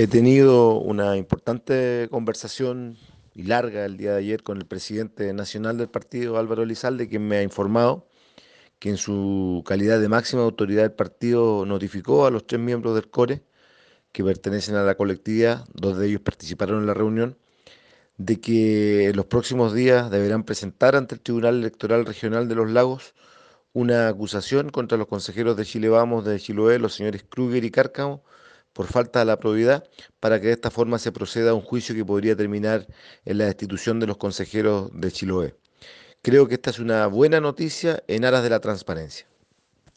He tenido una importante conversación y larga el día de ayer con el presidente nacional del partido, Álvaro Elizalde, quien me ha informado que en su calidad de máxima autoridad del partido notificó a los tres miembros del CORE que pertenecen a la colectividad, dos de ellos participaron en la reunión, de que en los próximos días deberán presentar ante el Tribunal Electoral Regional de los Lagos una acusación contra los consejeros de Chile Vamos de Chiloé, los señores Kruger y Cárcamo, por falta de la probidad, para que de esta forma se proceda a un juicio que podría terminar en la destitución de los consejeros de Chiloé. Creo que esta es una buena noticia en aras de la transparencia.